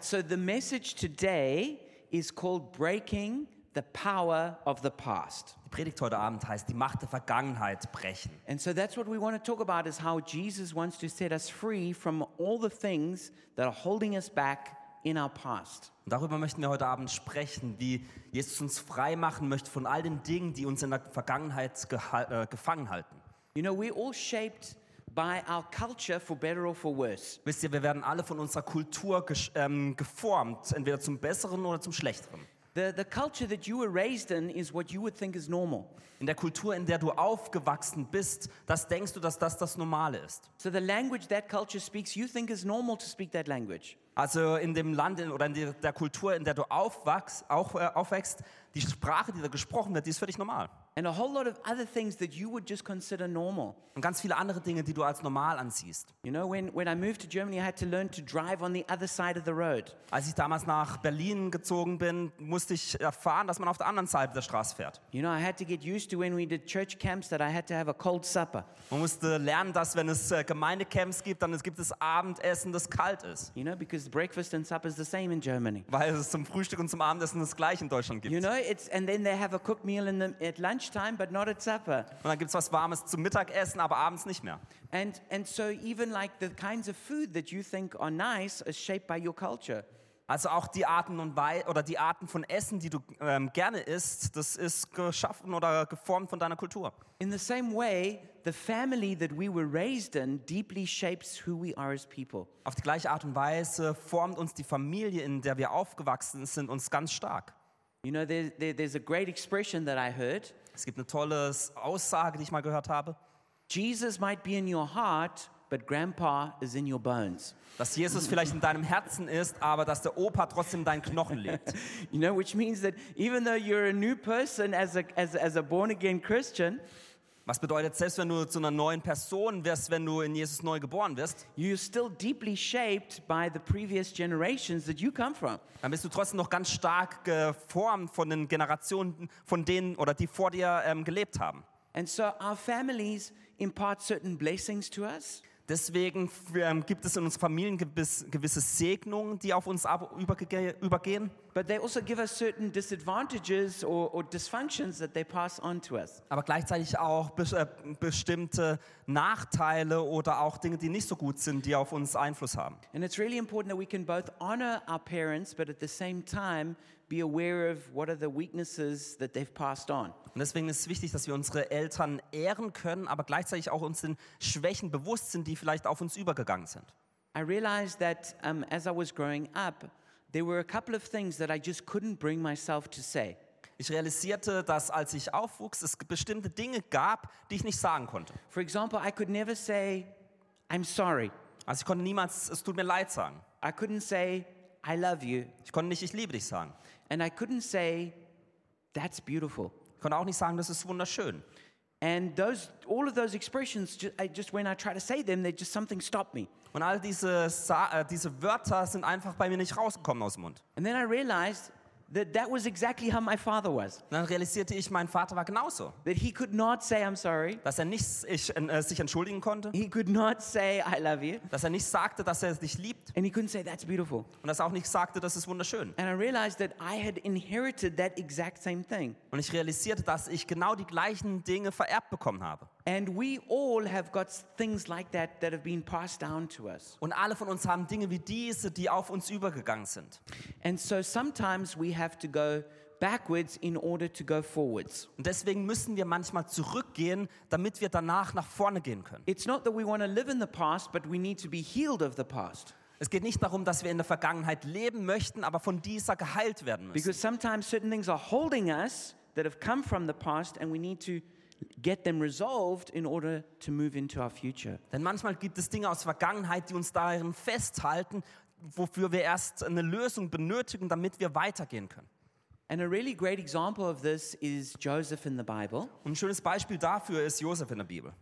So the message today is called Breaking the Power of the Past. Die Predigt heute Abend heißt die Macht der Vergangenheit brechen. And so that's what we want to talk about is how Jesus wants to set us free from all the things that are holding us back in our past. Und darüber möchten wir heute Abend sprechen, wie Jesus uns frei machen möchte von all den Dingen, die uns in der Vergangenheit äh, gefangen halten. You know, we're all shaped by our culture for better or for worse. Wisst ihr, wir werden alle von unserer Kultur ähm, geformt, entweder zum Besseren oder zum Schlechteren. The, the culture that you were raised in is what you would think is normal. In der Kultur, in der du aufgewachsen bist, das denkst du, dass das das Normale ist. So the language that culture speaks, you think is normal to speak that language. Also in dem Land in, oder in der, der Kultur, in der du aufwachst, auch, äh, aufwächst, die Sprache, die da gesprochen wird, die ist dich normal. And a whole lot of other things that you would just consider normal. Und ganz viele andere Dinge, die du als normal ansiehst. You know, when, when I moved to Germany, I had to learn to drive on the other side of the road. Als ich damals nach Berlin gezogen bin, musste ich erfahren, dass man auf der anderen Seite der Straße fährt. You know, I had to get used to when we did church camps that I had to have a cold supper. Man musste lernen, dass wenn es äh, Gemeindecamps gibt, dann es gibt es Abendessen, das kalt ist. You know, because breakfast and supper is the same in Germany. Weil es zum Frühstück und zum Abendessen das gleiche in Deutschland gibt. You know, it's and then they have a cooked meal in the, at lunchtime, but not at supper. Und dann gibt es was Warmes zum Mittagessen, aber abends nicht mehr. And and so even like the kinds of food that you think are nice is shaped by your culture. Also auch die Arten und Wei oder die Arten von Essen, die du ähm, gerne isst, das ist geschaffen oder geformt von deiner Kultur. In the same way, the family that we were raised in deeply shapes who we are as people. Auf die gleiche Art und Weise formt uns die Familie, in der wir aufgewachsen sind, uns ganz stark. You know, there, there, there's a great expression that I heard. Es gibt eine tolle Aussage, die ich mal gehört habe, Jesus might be in your heart, but grandpa is in your bones. dass Jesus vielleicht in deinem Herzen ist, aber dass der Opa trotzdem in deinen Knochen lebt. You know, which means that even though you're a new person as a, as, as a born again Christian, Was bedeutet, selbst wenn du zu einer neuen Person wirst, wenn du in Jesus neu geboren wirst, you're still deeply shaped by the previous generations that you come from. dann bist du trotzdem noch ganz stark geformt von den Generationen, von denen oder die vor dir ähm, gelebt haben. And so our families impart certain blessings to us. Deswegen ähm, gibt es in unseren Familien gewiss, gewisse Segnungen, die auf uns übergehen. But they also give us certain disadvantages or, or dysfunctions that they pass on to us. aber gleichzeitig auch äh, bestimmte Nachteile oder auch Dinge, die nicht so gut sind, die auf uns Einfluss haben. And it's really important that we can both honor our parents, but at the same time be aware of what are the weaknesses that they've passed on. Und deswegen ist es wichtig, dass wir unsere Eltern ehren können, aber gleichzeitig auch uns den Schwächen bewusst sind, die vielleicht auf uns übergegangen sind. I realized that um, as I was growing up, there were a couple of things that I just couldn't bring myself to say. Ich realisierte, dass als ich aufwuchs, es bestimmte Dinge gab, die ich nicht sagen konnte. For example, I could never say, I'm sorry. Also ich konnte niemals, es tut mir leid sagen. I couldn't say, I love you. Ich konnte nicht, ich liebe dich sagen. And I couldn't say, that's beautiful. Ich konnte auch nicht sagen, das ist wunderschön. And those, all of those expressions, just, I just when I try to say them, they just something stopped me. Und all diese, Sa äh, diese Wörter sind einfach bei mir nicht rausgekommen aus dem Mund. And then I realized that that was exactly how my father was. Dann realisierte ich, mein Vater war genauso. That he could not say, I'm sorry. Dass er nicht ich, äh, sich entschuldigen konnte, He could not say, I love you. dass er nicht sagte, dass er dich liebt And he couldn't say, that's beautiful. und dass er auch nicht sagte, das ist wunderschön. And I realized that I had inherited that exact same thing. Und ich realisierte, dass ich genau die gleichen Dinge vererbt bekommen habe. And we all have got things like that that have been passed down to us. Und alle von uns haben Dinge wie diese, die auf uns übergegangen sind. And so sometimes we have to go backwards in order to go forwards. Und deswegen müssen wir manchmal zurückgehen, damit wir danach nach vorne gehen können. It's not that we want to live in the past, but we need to be healed of the past. Es geht nicht darum, dass wir in der Vergangenheit leben möchten, aber von dieser geheilt werden müssen. Because sometimes certain things are holding us that have come from the past, and we need to get them resolved in order to move into our future. Denn manchmal gibt es Dinge aus der Vergangenheit, die uns darin festhalten, wofür wir erst eine Lösung benötigen, damit wir weitergehen können. And a really great example of this is Joseph in the Bible. Und ein schönes Beispiel dafür ist Josef in der Bibel.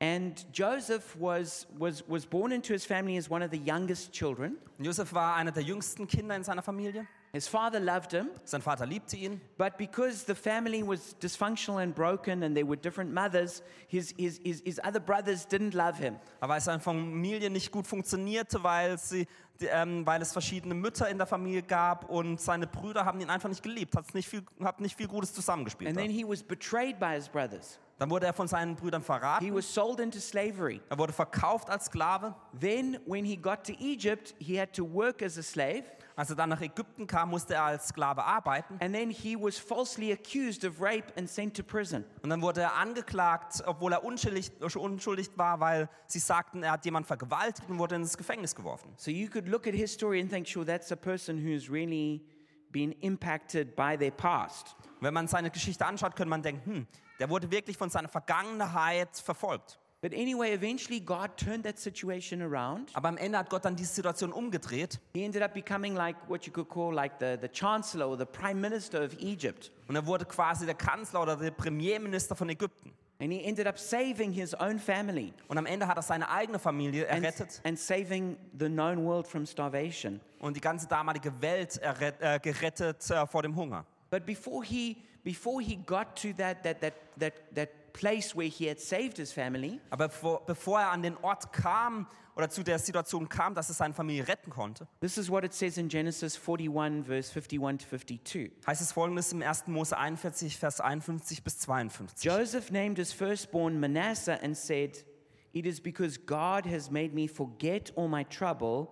And Joseph was, was, was born into his family as one of the youngest children. Und Josef war einer der jüngsten Kinder in seiner Familie. His father loved him, Sein Vater liebte ihn. but because the family was dysfunctional and broken and there were different mothers, his, his, his, his other brothers didn't love him. Aber weil seine Familie nicht gut funktionierte, weil sie ähm, weil es verschiedene Mütter in der Familie gab und seine Brüder haben ihn einfach nicht geliebt, hat nicht viel, hat nicht viel Gutes zusammengespielt. And then he was betrayed by his brothers. Dann wurde er von seinen Brüdern He verraten, was sold into slavery. er wurde verkauft als Sklave. Then, when he got to Egypt, he had to work as a slave. Als er dann nach Ägypten kam, musste er als Sklave arbeiten. And then he was falsely accused of rape and sent to prison. Und dann wurde er angeklagt, obwohl er unschuldig, unschuldig war, weil sie sagten, er hat jemanden vergewaltigt und wurde ins Gefängnis geworfen. So you could look at his story and think, sure, that's a person who's really been impacted by their past. Wenn man seine Geschichte anschaut, könnte man denken, hm, der wurde wirklich von seiner Vergangenheit verfolgt. But anyway, eventually God turned that situation around. Aber am Ende hat Gott dann diese Situation umgedreht He ended up becoming like what you could call like the, the chancellor or the prime minister of Egypt. und er wurde quasi der Kanzler oder der Premierminister von Ägypten. And he ended up saving his own family Und am Ende hat er seine eigene Familie and, errettet and saving the known world from starvation. und die ganze damalige Welt erret, äh, gerettet äh, vor dem Hunger. But before he, before he got to that, that, that, that, that place where he had saved his family, Aber bevor, bevor er an den Ort kam oder zu der Situation kam, dass er seine Familie retten konnte, this is what it says in Genesis 41, verse 51 to 52. heißt es folgendes im 1. Mose 41, Vers 51 bis 52. Joseph named his firstborn Manasseh and said, It is because God has made me forget all my trouble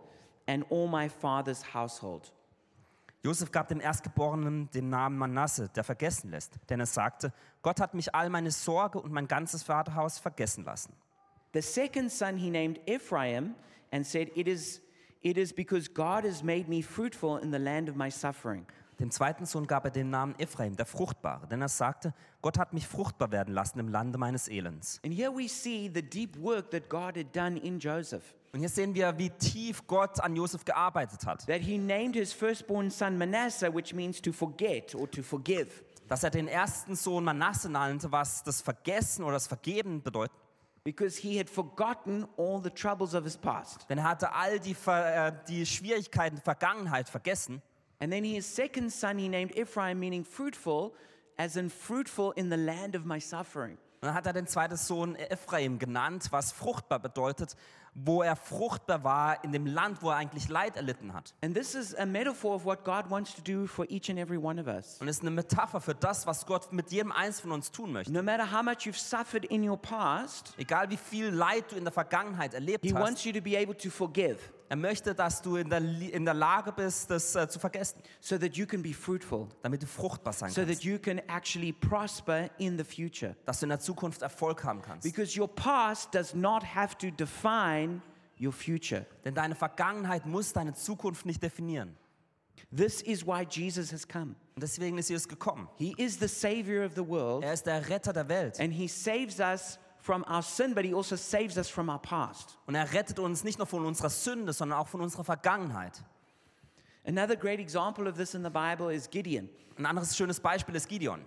and all my father's household. Josef gab dem Erstgeborenen den Namen Manasse, der vergessen lässt, denn er sagte, Gott hat mich all meine Sorge und mein ganzes Vaterhaus vergessen lassen. The second son he named Ephraim and said, It is, it is because God has made me fruitful in the land of my suffering. Dem zweiten Sohn gab er den Namen Ephraim, der Fruchtbare, denn er sagte, Gott hat mich fruchtbar werden lassen im Lande meines Elends. And here we see the deep work that God had done in Joseph. Und hier sehen wir, wie tief Gott an Josef gearbeitet hat. That he named his firstborn son Manasseh, which means to forget or to forgive. Dass er den ersten Sohn Manasse nannte, was das Vergessen oder das Vergeben bedeutet. because he had forgotten all the troubles of his past. Denn er hatte all die, Ver, äh, die Schwierigkeiten der Vergangenheit vergessen. And then his second son he named Ephraim, meaning fruitful, as in fruitful in the land of my suffering. Und dann hat er den zweiten Sohn Ephraim genannt, was fruchtbar bedeutet, wo er fruchtbar war in dem Land, wo er eigentlich Leid erlitten hat. And this is a metaphor of what God wants to do for each and every one of us. Und es ist eine Metapher für das, was Gott mit jedem Einzelnen von uns tun möchte. No matter how much you've suffered in your past, Egal wie viel Leid du in der Vergangenheit erlebt he hast, wants you to be able to forgive er möchte, dass du in der, in der Lage bist, das äh, zu vergessen, so that you can be fruitful, damit du fruchtbar sein so that kannst, you can actually prosper in the future. dass du in der Zukunft Erfolg haben kannst. Because your past does not have to define your future. Denn deine Vergangenheit muss deine Zukunft nicht definieren. This is why Jesus has come. Und deswegen ist Jesus gekommen. He is the Savior of the world, Er ist der Retter der Welt. and He saves us from our sin, but He also saves us from our past. Und er rettet uns nicht nur von unserer Sünde, sondern auch von unserer Vergangenheit. Another great example of this in the Bible is Gideon. Ein anderes schönes Beispiel ist Gideon.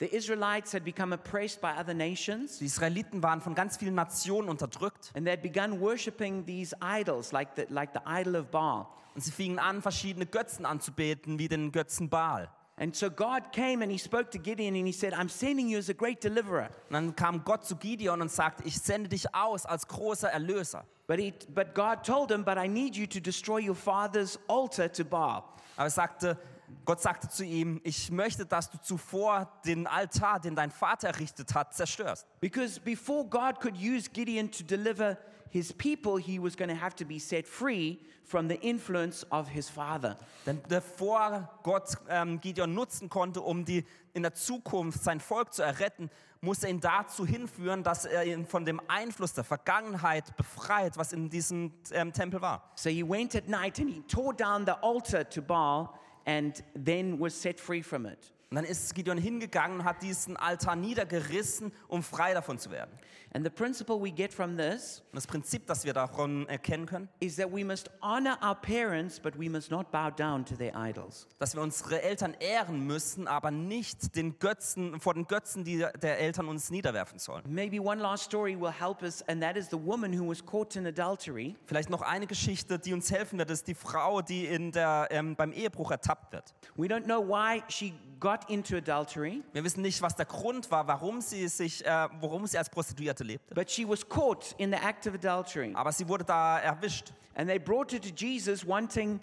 The Israelites had become oppressed by other nations, Die Israeliten waren von ganz vielen Nationen unterdrückt and they had begun worshiping these idols, like the, like the idol of Baal. und sie fingen an, verschiedene Götzen anzubeten, wie den Götzen Baal. And so God came and He spoke to Gideon and He said, I'm sending you as a great deliverer. Und dann kam Gott zu Gideon und sagte, ich sende dich aus als großer Erlöser. But, he, but God told him, But I need you to destroy your father's altar to Baal. Aber er sagte, Gott sagte zu ihm, ich möchte, dass du zuvor den Altar, den dein Vater errichtet hat, zerstörst. Because before God could use Gideon to deliver his people, he was going to have to be set free from the influence of his father. Denn bevor Gott ähm, Gideon nutzen konnte, um die, in der Zukunft sein Volk zu erretten, muss er ihn dazu hinführen, dass er ihn von dem Einfluss der Vergangenheit befreit, was in diesem ähm, Tempel war. So he went at night and he tore down the altar to Baal and then was set free from it. Und dann ist Gideon hingegangen und hat diesen Altar niedergerissen, um frei davon zu werden. And the principle we get from this Und das Prinzip, das wir davon erkennen können, is that we must honor our parents, but we must not bow down to their idols. dass wir unsere Eltern ehren müssen, aber nicht den Götzen, vor den Götzen die der Eltern uns niederwerfen sollen. Maybe one last story will help us, and that is the woman who was caught in adultery. Vielleicht noch eine Geschichte, die uns helfen wird, ist die Frau, die in der, ähm, beim Ehebruch ertappt wird. We don't know why she got got into adultery, Wir wissen nicht, was der Grund war, warum sie sich, äh, warum sie als Prostituierte lebte. but she was caught in the act of adultery. Aber sie wurde da erwischt. And they brought her to Jesus, wanting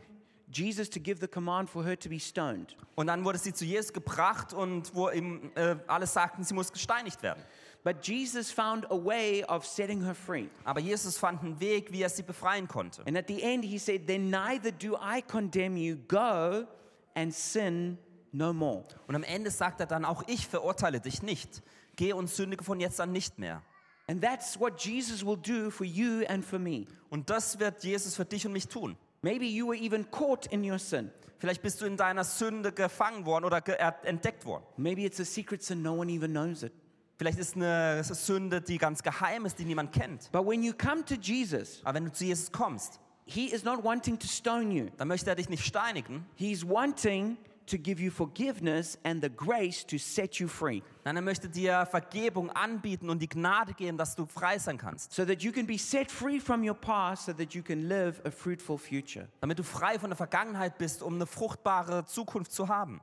Jesus to give the command for her to be stoned. Und dann wurde sie zu Jesus gebracht und wo ihm äh, alle sagten, sie muss gesteinigt werden. But Jesus found a way of setting her free. Aber Jesus fand einen Weg, wie er sie befreien konnte. And at the end, he said, Then neither do I condemn you. Go and sin no more. Und am Ende sagt er dann, auch ich verurteile dich nicht. Geh und sündige von jetzt an nicht mehr. And that's what Jesus will do for you and for me. Und das wird Jesus für dich und mich tun. Maybe you were even caught in your sin. Vielleicht bist du in deiner Sünde gefangen worden oder ge entdeckt worden. Maybe it's a secret sin, no one even knows it. Vielleicht ist eine Sünde, die ganz geheim ist, die niemand kennt. But when you come to Jesus, Aber wenn du zu Jesus kommst, he is not wanting to stone you, dann möchte er dich nicht steinigen, he's wanting to give you forgiveness and the grace to set you free Nein, er möchte dir Vergebung anbieten und die Gnade geben, dass du frei sein kannst. so that you can be set free from your past so that you can live a fruitful future. Damit du frei von der Vergangenheit bist, um eine fruchtbare Zukunft zu haben.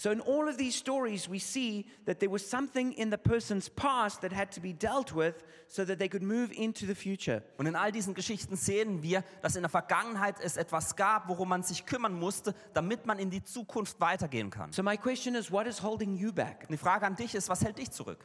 So, in all of these stories, we see that there was something in the person's past that had to be dealt with so that they could move into the future. Und in all diesen Geschichten sehen wir, dass in der Vergangenheit es etwas gab, worum man sich kümmern musste, damit man in die Zukunft weitergehen kann. So, my question is what is holding you back? Und die Frage an dich ist, was hält dich zurück?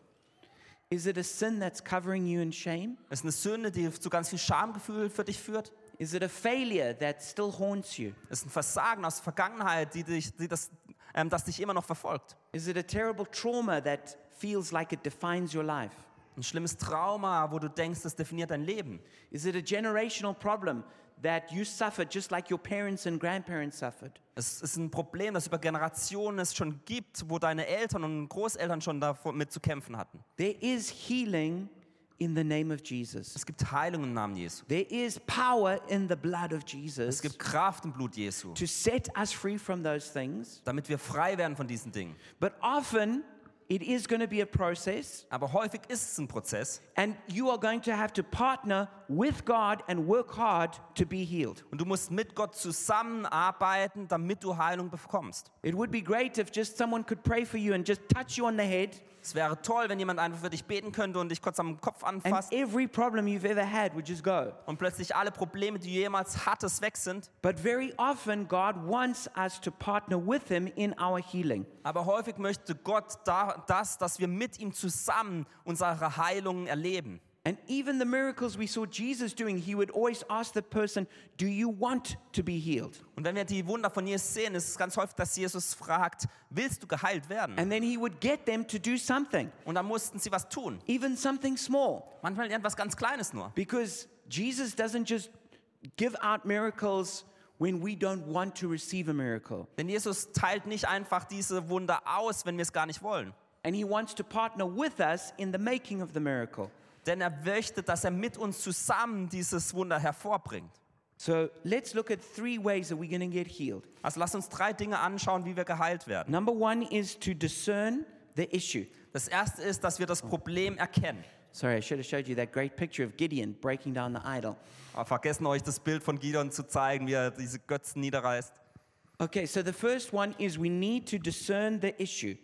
Is it a sin that's covering you in shame? Ist eine Sünde, die zu ganz viel Schamgefühl für dich führt? Is it a failure that still haunts you? Ist ein Versagen aus der Vergangenheit, die dich, die das, ähm, das dich immer noch verfolgt? Is it a terrible trauma that feels like it defines your life? Ein schlimmes Trauma, wo du denkst, das definiert dein Leben? Is it a generational problem that you suffered just like your parents and grandparents suffered? Es ist ein Problem, das über Generationen es schon gibt, wo deine Eltern und Großeltern schon damit zu kämpfen hatten. There is healing in the name of Jesus. Es gibt Heilung im Namen Jesu. There is power in the blood of Es Jesus gibt Kraft im Blut Jesu, to set us free from those things. damit wir frei werden von diesen Dingen. But often it is going to be a process, Aber häufig ist es ein Prozess and you are going to have to partner with God and work hard to be healed. und du musst mit Gott zusammenarbeiten, damit du Heilung bekommst. It would be great if just someone could pray for you and just touch you on the head, Es wäre toll, wenn jemand einfach für dich beten könnte und dich kurz am Kopf and anfasst every problem you've ever had would just go. und plötzlich alle Probleme, die du jemals hattest, weg sind. But very often, God wants us to partner with Him in our healing. Aber häufig möchte Gott da, das, dass wir mit ihm zusammen unsere Heilung erleben. And even the miracles we saw Jesus doing, He would always ask the person, Do you want to be healed? Und wenn wir die Wunder von Jesus sehen, ist es ganz häufig, dass Jesus fragt, willst du geheilt werden? And then He would get them to do something, Und dann mussten sie was tun. even something small. Manchmal etwas ganz Kleines nur. Because Jesus doesn't just give out miracles when we don't want to receive a miracle. Denn Jesus teilt nicht einfach diese Wunder aus, wenn wir es gar nicht wollen. And He wants to partner with us in the making of the miracle. Denn er möchte, dass er mit uns zusammen dieses Wunder hervorbringt. So let's look at three ways that we're going to get healed. Also lass uns drei Dinge anschauen, wie wir geheilt werden. Number one is to discern the issue. Das erste ist, dass wir das Problem erkennen. Sorry, I should have showed you that great picture of Gideon breaking down the idol. Aber vergessen euch das Bild von Gideon zu zeigen, wie er diese Götzen niederreißt. Okay, so the first one is we need to discern the issue.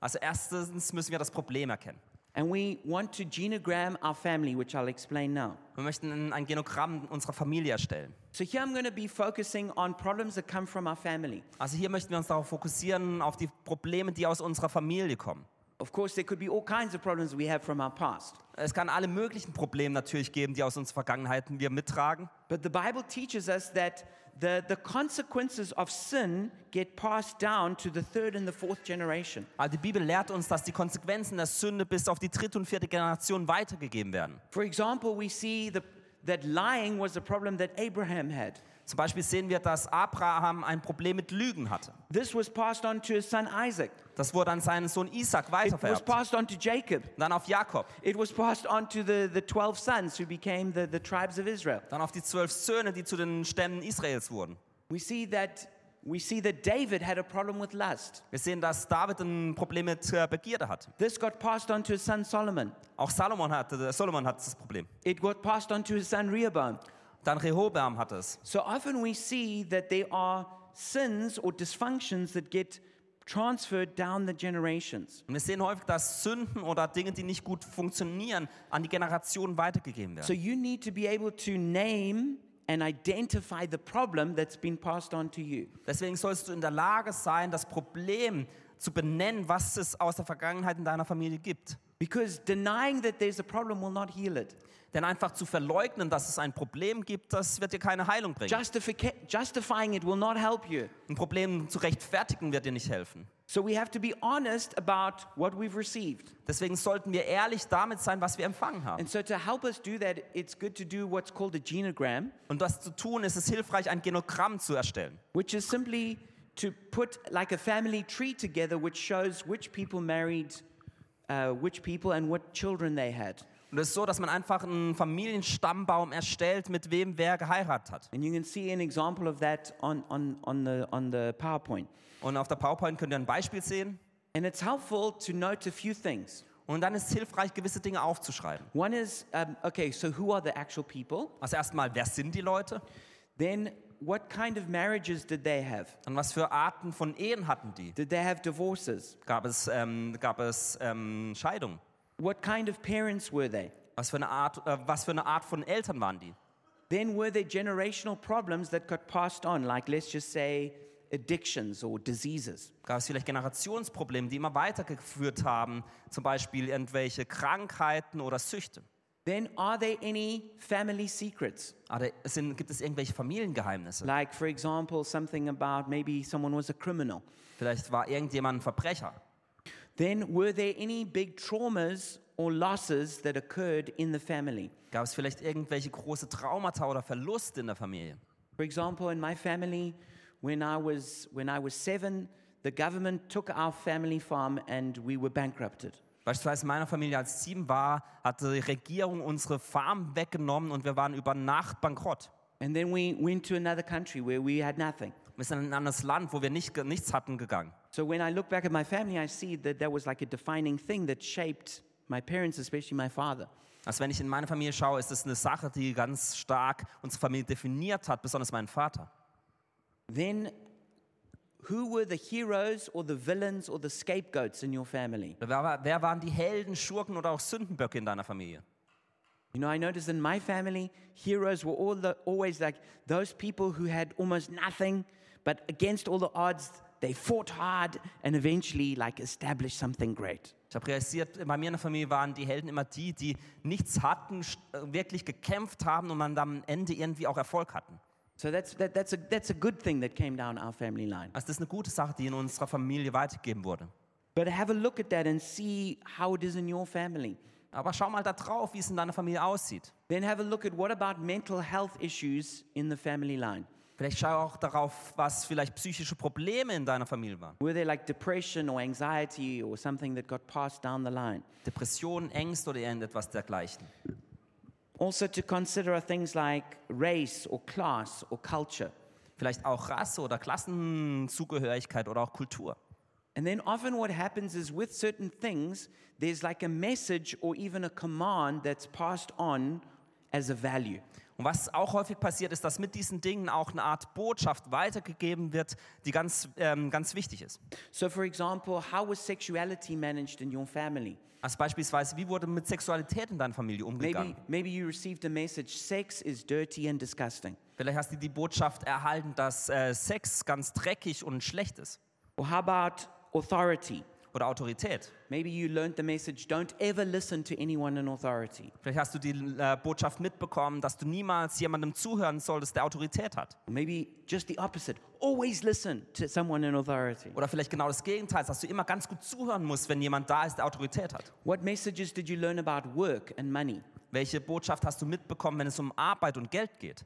Also erstens müssen wir das Problem erkennen. And we want to genogram our family, which I'll explain now. Wir möchten ein- Genogramm unserer Familie erstellen. So here I'm going to be focusing on problems that come from our family. Also hier möchten wir uns darauf fokussieren, auf die Probleme, die aus unserer Familie kommen. Of course, there could be all kinds of problems we have from our past. Es kann alle möglichen Probleme natürlich geben, die aus unserer Vergangenheit wir mittragen. But the Bible teaches us that the, the consequences of sin get passed down to the third and the fourth generation. Aber die Bibel lehrt uns, dass die Konsequenzen der Sünde bis auf die dritte und vierte Generation weitergegeben werden. For example, we see the, that lying was a problem that Abraham had. Zum Beispiel sehen wir, dass Abraham ein Problem mit Lügen hatte. This was passed on to his son Isaac. Das wurde an seinen Sohn Isaac It was weitervererbt. passed on to Jacob. Dann auf Jakob, It was passed on to the, the 12 sons who became the, the tribes of Israel. dann auf die zwölf Söhne, die zu den Stämmen Israels wurden. We see that we see that David had a problem with lust. Wir sehen, dass David ein Problem mit äh, Begierde hatte. This got passed on to his son Solomon. Auch Salomon hatte, Solomon hatte das Problem. It got passed on to his son Rehoboam. Dann Rehoboam hatte es. So often we see that there are sins or dysfunctions that get transferred down the generations. Und wir sehen häufig, dass Sünden oder Dinge, die nicht gut funktionieren, an die Generationen weitergegeben werden. So you need to be able to name and identify the problem that's been passed on to you. Deswegen sollst du in der Lage sein, das Problem zu benennen, was es aus der Vergangenheit in deiner Familie gibt. Because denying that there's a problem will not heal it. Denn einfach zu verleugnen, dass es ein Problem gibt, das wird dir keine Heilung bringen. Justifica- justifying it will not help you. Ein Problem zu rechtfertigen wird dir nicht helfen. So we have to be honest about what we've received. Deswegen sollten wir ehrlich damit sein, was wir empfangen haben. And so to help us do that, it's good to do what's called a genogram, Und das zu tun, ist es hilfreich, ein Genogramm zu erstellen. which is simply to put like a family tree together, which shows which people married uh, which people and what children they had. Und es ist so, dass man einfach einen Familienstammbaum erstellt, mit wem wer geheiratet hat. And you can see an example of that on, on, on, the, on the PowerPoint. Und auf der PowerPoint könnt ihr ein Beispiel sehen. And it's helpful to note a few things. Und dann ist es hilfreich, gewisse Dinge aufzuschreiben. One is, um, okay, so who are the actual people? Also erstmal, wer sind die Leute? Then, what kind of marriages did they have? Dann was für Arten von Ehen hatten die? Did they have divorces? Gab es, ähm, gab es ähm, Scheidung? What kind of parents were they? Was für, eine Art, äh, was für eine Art von Eltern waren die? Then, were there generational problems that got passed on, like let's just say addictions or diseases? Gab es vielleicht Generationsprobleme, die immer weitergeführt haben? Zum Beispiel irgendwelche Krankheiten oder Süchte? Then, are there any family secrets? Oder sind, gibt es irgendwelche Familiengeheimnisse? Like, for example, something about maybe someone was a criminal. Vielleicht war irgendjemand ein Verbrecher. Then, were there any big traumas or losses that occurred in the family? Gab es vielleicht irgendwelche große Traumata oder Verluste in der Familie? For example, in my family, when I was, when I was seven, the government took our family farm and we were bankrupted. Beispielsweise in meiner Familie, als ich sieben war, hat die Regierung unsere Farm weggenommen und wir waren über Nacht bankrott. And then we went to another country where we had nothing. Wir sind in ein anderes Land, wo wir nicht, nichts hatten, gegangen. So when I look back at my family, I see that that was like a defining thing that shaped my parents, especially my father. Also wenn ich in meine Familie schaue, ist es eine Sache, die ganz stark unsere Familie definiert hat, besonders meinen Vater. Then, who were the heroes or the villains or the scapegoats in your family? Wer, wer waren die Helden, Schurken oder auch Sündenböcke in deiner Familie? You know, I noticed in my family, heroes were all the, always like those people who had almost nothing, but against all the odds, they fought hard and eventually like established something great. Ich habe realisiert, bei mir in der Familie waren die Helden immer die, die nichts hatten, äh, wirklich gekämpft haben und man dann am Ende irgendwie auch Erfolg hatten. So that's, that, that's, a, that's a good thing that came down our family line. Also das ist eine gute Sache, die in unserer Familie weitergegeben wurde. But have a look at that and see how it is in your family. Aber schau mal da drauf, wie es in deiner Familie aussieht. Then have a look at what about mental health issues in the family line. Vielleicht schau auch darauf, was vielleicht psychische Probleme in deiner Familie waren. Were there like depression or anxiety or something that got passed down the line? Depressionen, Ängste oder irgendetwas dergleichen. Also, to consider things like race or class or culture. Vielleicht auch Rasse oder Klassenzugehörigkeit oder auch Kultur. And then often what happens is with certain things, there's like a message or even a command that's passed on as a value. Und was auch häufig passiert, ist, dass mit diesen Dingen auch eine Art Botschaft weitergegeben wird, die ganz, ähm, ganz wichtig ist. So, for example, how was sexuality managed in your family? Also beispielsweise, wie wurde mit Sexualität in deiner Familie umgegangen? Maybe, maybe you received a message sex is dirty and disgusting. Vielleicht hast du die Botschaft erhalten, dass äh, Sex ganz dreckig und schlecht ist. Or how about authority? Oder Autorität. Maybe you learned the message don't ever listen to anyone in authority. Vielleicht hast du die äh, Botschaft mitbekommen, dass du niemals jemandem zuhören solltest, der Autorität hat. Maybe just the opposite always listen to someone in authority. Oder vielleicht genau das Gegenteil, dass du immer ganz gut zuhören musst, wenn jemand da ist, der Autorität hat. What messages did you learn about work and money? Welche Botschaft hast du mitbekommen, wenn es um Arbeit und Geld geht?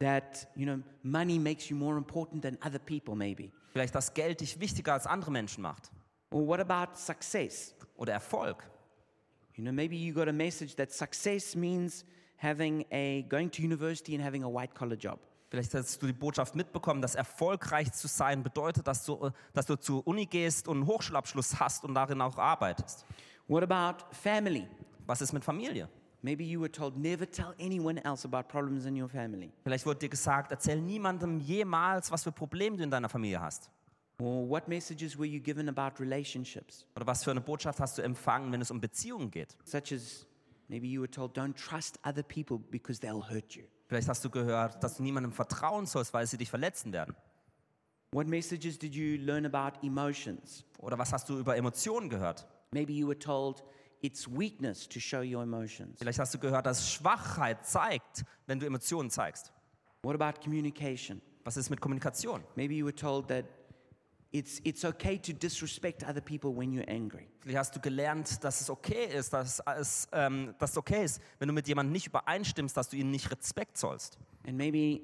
That, you know, money makes you more important than other people, maybe. Vielleicht, dass Geld dich wichtiger als andere Menschen macht. Or what about success? Oder Erfolg. You know, maybe you got a message that success means having a going to university and having a white collar job. Vielleicht hast du die Botschaft mitbekommen, dass erfolgreich zu sein bedeutet, dass du, dass du zur Uni gehst und einen Hochschulabschluss hast und darin auch arbeitest. What about family? Was ist mit Familie? Maybe you were told never tell anyone else about problems in your family. Vielleicht wurde dir gesagt, erzähl niemandem jemals, was für Probleme du in deiner Familie hast. Or what messages were you given about relationships? Oder was für eine Botschaft hast du empfangen, wenn es um Beziehungen geht? Such as maybe you were told, don't trust other people because they'll hurt you. Vielleicht hast du gehört, dass du niemandem vertrauen sollst, weil sie dich verletzen werden. What messages did you learn about emotions? Oder was hast du über Emotionen gehört? Maybe you were told it's weakness to show your emotions. Vielleicht hast du gehört, dass Schwachheit zeigt, wenn du Emotionen zeigst. What about communication? Was ist mit Kommunikation? Maybe you were told that it's, it's okay to disrespect other people when you're angry. Vielleicht hast du gelernt, dass es okay ist, dass es, ähm, dass es okay ist, wenn du mit jemandem nicht übereinstimmst, dass du ihnen nicht Respekt zollst. And maybe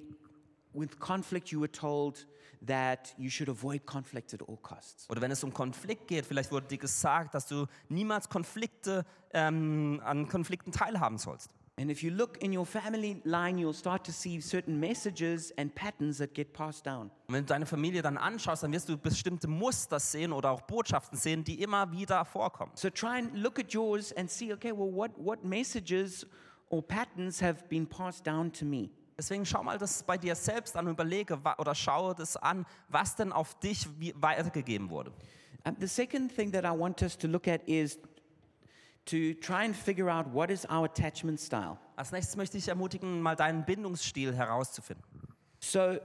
with conflict, you were told that you should avoid conflict at all costs. Oder wenn es um Konflikt geht, vielleicht wurde dir gesagt, dass du niemals Konflikte ähm, an Konflikten teilhaben sollst. And if you look in your family line, you'll start to see certain messages and patterns that get passed down. Und wenn du deine Familie dann anschaust, dann wirst du bestimmte Muster sehen oder auch Botschaften sehen, die immer wieder vorkommen. So try and look at yours and see, okay, well, what, what messages or patterns have been passed down to me? Deswegen schau mal das bei dir selbst an und überlege oder schaue das an, was denn auf dich weitergegeben wurde. Um, the second thing that I want us to look at is to try and figure out what is our attachment style. Als nächstes möchte ich ermutigen, mal deinen Bindungsstil herauszufinden. So,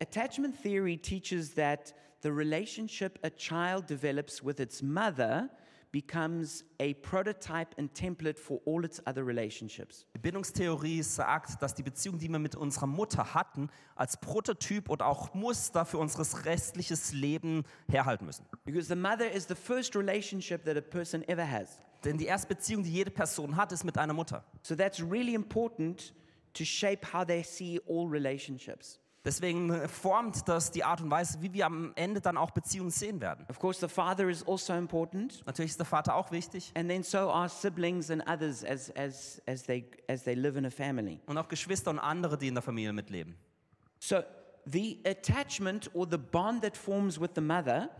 attachment theory teaches that the relationship a child develops with its mother becomes a prototype and template for all its other relationships. Die Bindungstheorie sagt, dass die Beziehung, die wir mit unserer Mutter hatten, als Prototyp oder auch Muster für unser restliches Leben herhalten müssen. Because the mother is the first relationship that a person ever has. Denn die erste Beziehung, die jede Person hat, ist mit einer Mutter. So, that's really important to shape how they see all relationships. Deswegen formt das die Art und Weise, wie wir am Ende dann auch Beziehungen sehen werden. Of course, the father is also important. Natürlich ist der Vater auch wichtig And then so are siblings and others as, as, as, they, as they live in a family. und auch Geschwister und andere, die in der Familie mitleben. So the attachment or the bond that forms with the mother,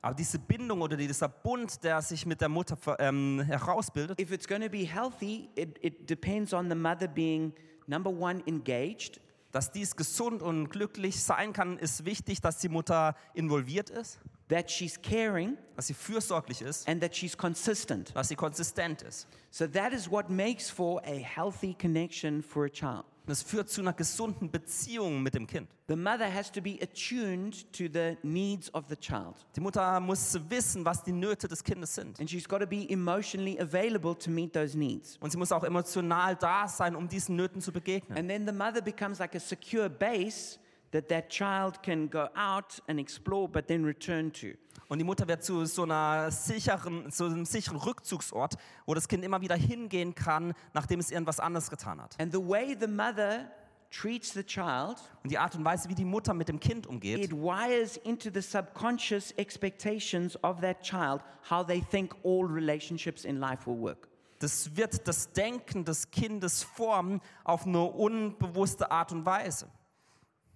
Aber diese Bindung oder dieser Bund, der sich mit der Mutter ähm, herausbildet, if it's going to be healthy, it, it depends on the mother being, number one, engaged, dass dies gesund und glücklich sein kann, ist wichtig, dass die Mutter involviert ist, that she's caring, dass sie fürsorglich ist, and that she's consistent. dass sie konsistent ist. So that is what makes for a healthy connection for a child. Und es führt zu einer gesunden Beziehung mit dem Kind. The mother has to be attuned to the needs of the child. Die Mutter muss wissen, was die Nöte des Kindes sind. And she's got to be emotionally available to meet those needs. Und sie muss auch emotional da sein, um diesen Nöten zu begegnen. And then the mother becomes like a secure base that that child can go out and explore, but then return to. Und die Mutter wird zu so, einer sicheren, zu einem sicheren Rückzugsort, wo das Kind immer wieder hingehen kann, nachdem es irgendwas anderes getan hat. And the way the mother treats the child, Und die Art und Weise, wie die Mutter mit dem Kind umgeht, it wires into the subconscious expectations of that child how they think all relationships in life will work. das wird das Denken des Kindes formen auf eine unbewusste Art und Weise.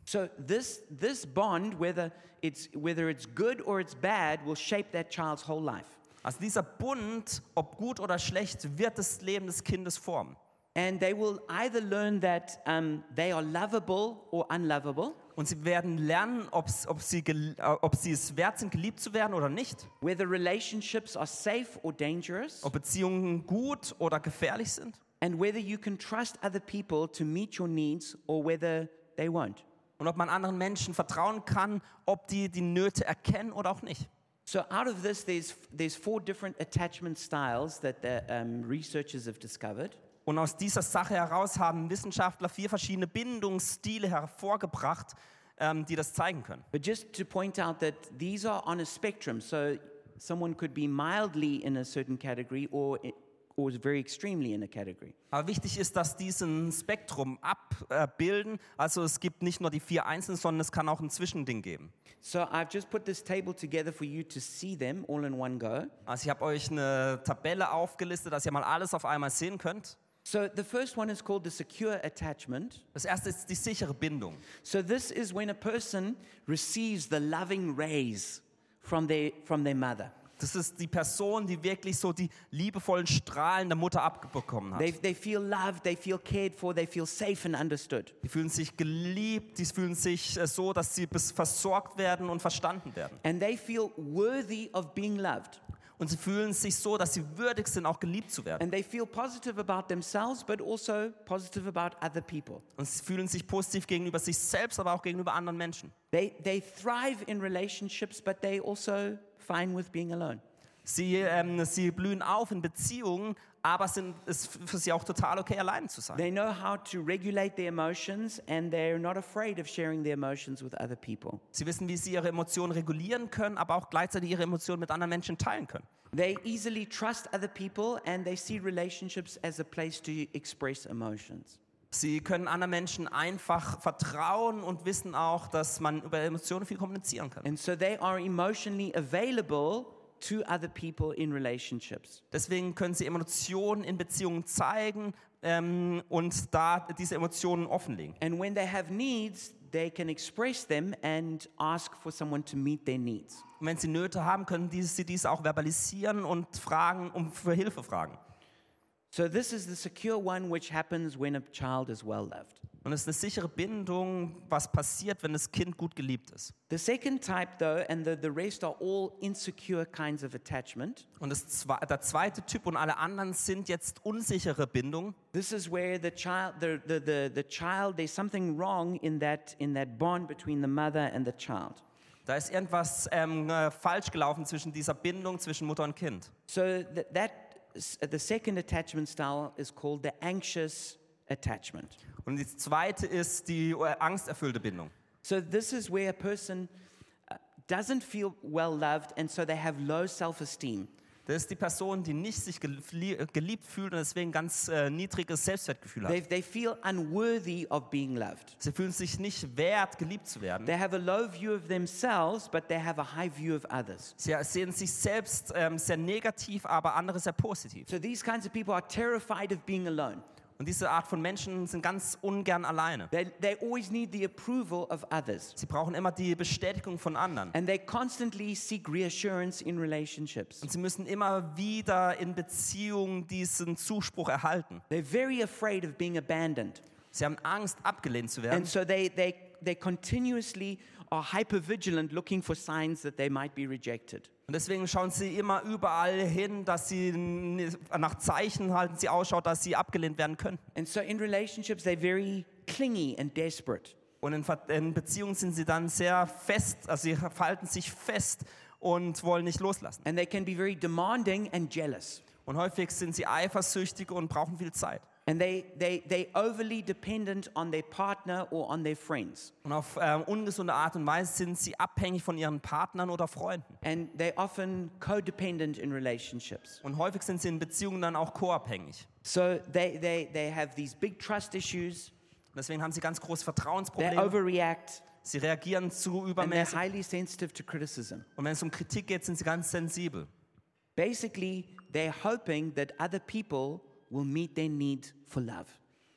So this this bond, whether it's whether it's good or it's bad, will shape that child's whole life. Also dieser Bund, ob gut oder schlecht, wird das Leben des Kindes formen. And they will either learn that um, they are lovable or unlovable, Und sie werden lernen, ob's, ob, sie äh, ob sie es wert sind, geliebt zu werden oder nicht. whether relationships are safe or dangerous, Ob Beziehungen gut oder gefährlich sind. and whether you can trust other people to meet your needs or whether they won't. Und ob man anderen Menschen vertrauen kann, ob die die Nöte erkennen oder auch nicht. So out of this, there's there's four different attachment styles that the um, researchers have discovered. Und aus dieser Sache heraus haben Wissenschaftler vier verschiedene Bindungsstile hervorgebracht, ähm, die das zeigen können. But just to point out that these are on a spectrum, so someone could be mildly in a certain category or or very extremely in a category. Aber wichtig ist, dass diesen Spektrum abbilden. Also es gibt nicht nur die vier Einzelnen, sondern es kann auch ein Zwischending geben. So I've just put this table together for you to see them all in one go. Also ich habe euch eine Tabelle aufgelistet, dass ihr mal alles auf einmal sehen könnt. So the first one is called the secure attachment. Das erste ist die sichere Bindung. So this is when a person receives the loving rays from their from their mother. Das ist die Person, die wirklich so die liebevollen Strahlen der Mutter abbekommen hat. They, they feel loved, they feel cared for, they feel safe and understood. Die fühlen sich geliebt, die fühlen sich äh, so, dass sie versorgt werden und verstanden werden. And they feel worthy of being loved. Und sie fühlen sich so, dass sie würdig sind, auch geliebt zu werden. And they feel positive about themselves, but also positive about other people. Und sie fühlen sich positiv gegenüber sich selbst, aber auch gegenüber anderen Menschen. They, they thrive in relationships, but they also fine with being alone. Sie, ähm, sie blühen auf in Beziehungen, aber es ist für sie auch total okay, allein zu sein. They know how to regulate their emotions, and they're not afraid of sharing their emotions with other people. Sie wissen, wie sie ihre Emotionen regulieren können, aber auch gleichzeitig ihre Emotionen mit anderen Menschen teilen können. They easily trust other people, and they see relationships as a place to express emotions. Sie können anderen Menschen einfach vertrauen und wissen auch, dass man über Emotionen viel kommunizieren kann. And so they are emotionally available to other people in relationships. Deswegen können sie Emotionen in Beziehungen zeigen ähm, und da diese Emotionen offenlegen. And when they have needs, they can express them and ask for someone to meet their needs. Und wenn sie Nöte haben, können sie dies auch verbalisieren und fragen, um für Hilfe fragen. So this is the secure one which happens when a child is well loved. Und es ist eine sichere Bindung, was passiert, wenn das Kind gut geliebt ist. The second type, though, and the, the rest are all insecure kinds of attachment. Und das zwe der zweite Typ und alle anderen sind jetzt unsichere Bindungen. This is where the child, the, the, the, the child, there's something wrong in that, in that bond between the mother and the child. Da ist irgendwas ähm, äh, falsch gelaufen zwischen dieser Bindung zwischen Mutter und Kind. So that, that the second attachment style is called the anxious attachment. Und die zweite ist die äh, angsterfüllte Bindung. So this is where a person uh, doesn't feel well loved, and so they have low self-esteem. Das ist die Person, die nicht sich gelie- geliebt fühlt und deswegen ganz äh, niedriges Selbstwertgefühl They, hat. they feel unworthy of being loved. Sie fühlen sich nicht wert, geliebt zu werden. They have a low view of themselves, but they have a high view of others. Sie sehen sich selbst ähm, sehr negativ, aber andere sehr positiv. So these kinds of people are terrified of being alone. Und diese Art von Menschen sind ganz ungern alleine. They, they always need the approval of others. Sie brauchen immer die Bestätigung von anderen. And they constantly seek reassurance in relationships. Und sie müssen immer wieder in Beziehungen diesen Zuspruch erhalten. They're very afraid of being abandoned. Sie haben Angst, abgelehnt zu werden. And so they, they, they continuously are hypervigilant looking for signs that they might be rejected. Und deswegen schauen sie immer überall hin, dass sie nach Zeichen halten, sie ausschaut, dass sie abgelehnt werden können. And so in relationships, they're very clingy and desperate. Und in, in Beziehungen sind sie dann sehr fest, also sie verhalten sich fest und wollen nicht loslassen. And they can be very demanding and jealous. Und häufig sind sie eifersüchtig und brauchen viel Zeit. And they, they, they overly dependent on their partner or on their friends. Und auf ähm, ungesunde Art und Weise sind sie abhängig von ihren Partnern oder Freunden. And they're often codependent in relationships. Und häufig sind sie in Beziehungen dann auch co-abhängig. So they, they, they have these big trust issues, deswegen haben sie ganz große they Vertrauensprobleme. overreact, Sie reagieren zu and they're übermäßig. highly sensitive to criticism. Und wenn es um Kritik geht, sind sie ganz sensibel. Basically, they're hoping that other people will meet their need for love.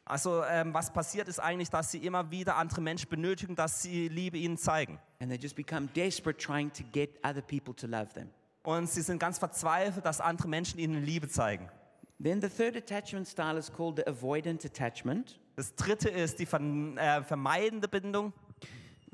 Also ähm, was passiert ist eigentlich, dass sie immer wieder andere Menschen benötigen, dass sie Liebe ihnen zeigen. And they just become desperate trying to get other people to love them. Und sie sind ganz verzweifelt, dass andere Menschen ihnen Liebe zeigen. Then the third attachment style is called the avoidant attachment. Das dritte ist die ver äh, vermeidende Bindung.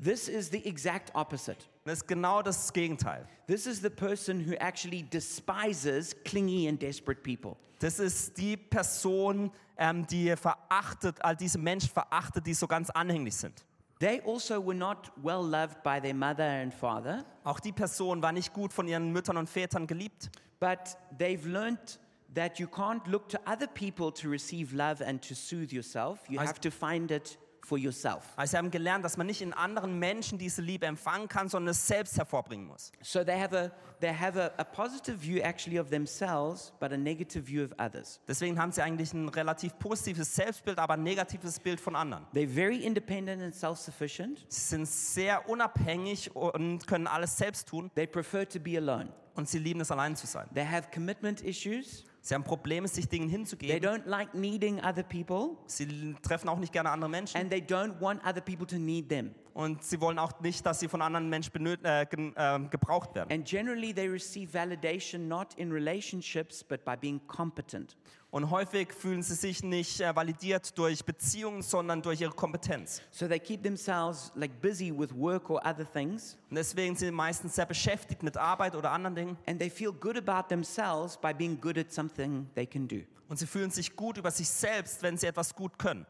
This is the exact opposite. Das ist genau das Gegenteil. This is the person who actually despises clingy and desperate people. Das ist die Person, ähm, die verachtet, all diese Menschen verachtet, die so ganz anhänglich sind. They also were not well loved by their mother and father, Auch die Person war nicht gut von ihren Müttern und Vätern geliebt. but they've learned that you can't look to other people to receive love and to soothe yourself. You I- have to find it for yourself. Also sie haben gelernt, dass man nicht in anderen Menschen diese Liebe empfangen kann, sondern es selbst hervorbringen muss. So they have a they have a, a positive view actually of themselves, but a negative view of others. Deswegen haben sie eigentlich ein relativ positives Selbstbild, aber ein negatives Bild von anderen. They're very independent and self-sufficient. Sie sind sehr unabhängig und können alles selbst tun They prefer to be alone. und sie lieben es, allein zu sein. They have commitment issues. Sie haben Probleme, sich Dingen They hinzugeben. don't like needing other people, Sie treffen auch nicht gerne andere Menschen and they don't want other people to need them. Und sie wollen auch nicht, dass sie von anderen Menschen benöt- äh, ähm, gebraucht werden. And generally, they receive validation not in relationships, but by being competent. Und häufig fühlen sie sich nicht äh, validiert durch Beziehungen, sondern durch ihre Kompetenz. So they keep themselves like busy with work or other things, Und deswegen sind sie meistens sehr beschäftigt mit Arbeit oder anderen Dingen. and they feel good about themselves by being good at something they can do. Und sie fühlen sich gut über sich selbst, wenn sie etwas gut können.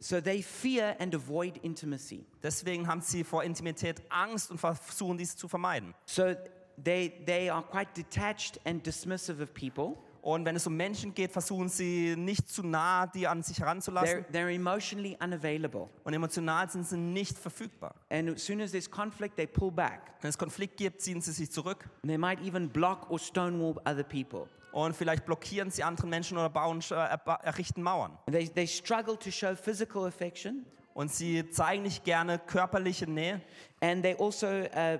So they fear and avoid intimacy. Deswegen haben sie vor Intimität Angst und versuchen dies zu vermeiden. So they, they are quite detached and dismissive of people. Und wenn es um Menschen geht, versuchen sie nicht zu nah die an sich They're, heranzulassen. they're emotionally unavailable. Und emotional sind sie nicht verfügbar. And as soon as there's conflict, they pull back. Wenn es Konflikt gibt, ziehen sie sich zurück. And they might even block or stonewall other people. Und vielleicht blockieren sie anderen Menschen oder bauen, äh, errichten Mauern. And They, they struggle to show physical affection, Und sie zeigen nicht gerne körperliche Nähe. and they also uh,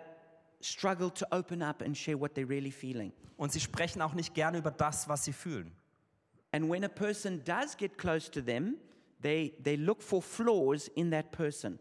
struggle to open up and share what they're really feeling. Und sie sprechen auch nicht gerne über das, was sie fühlen. And when a person does get close to them, they, they look for flaws in that person.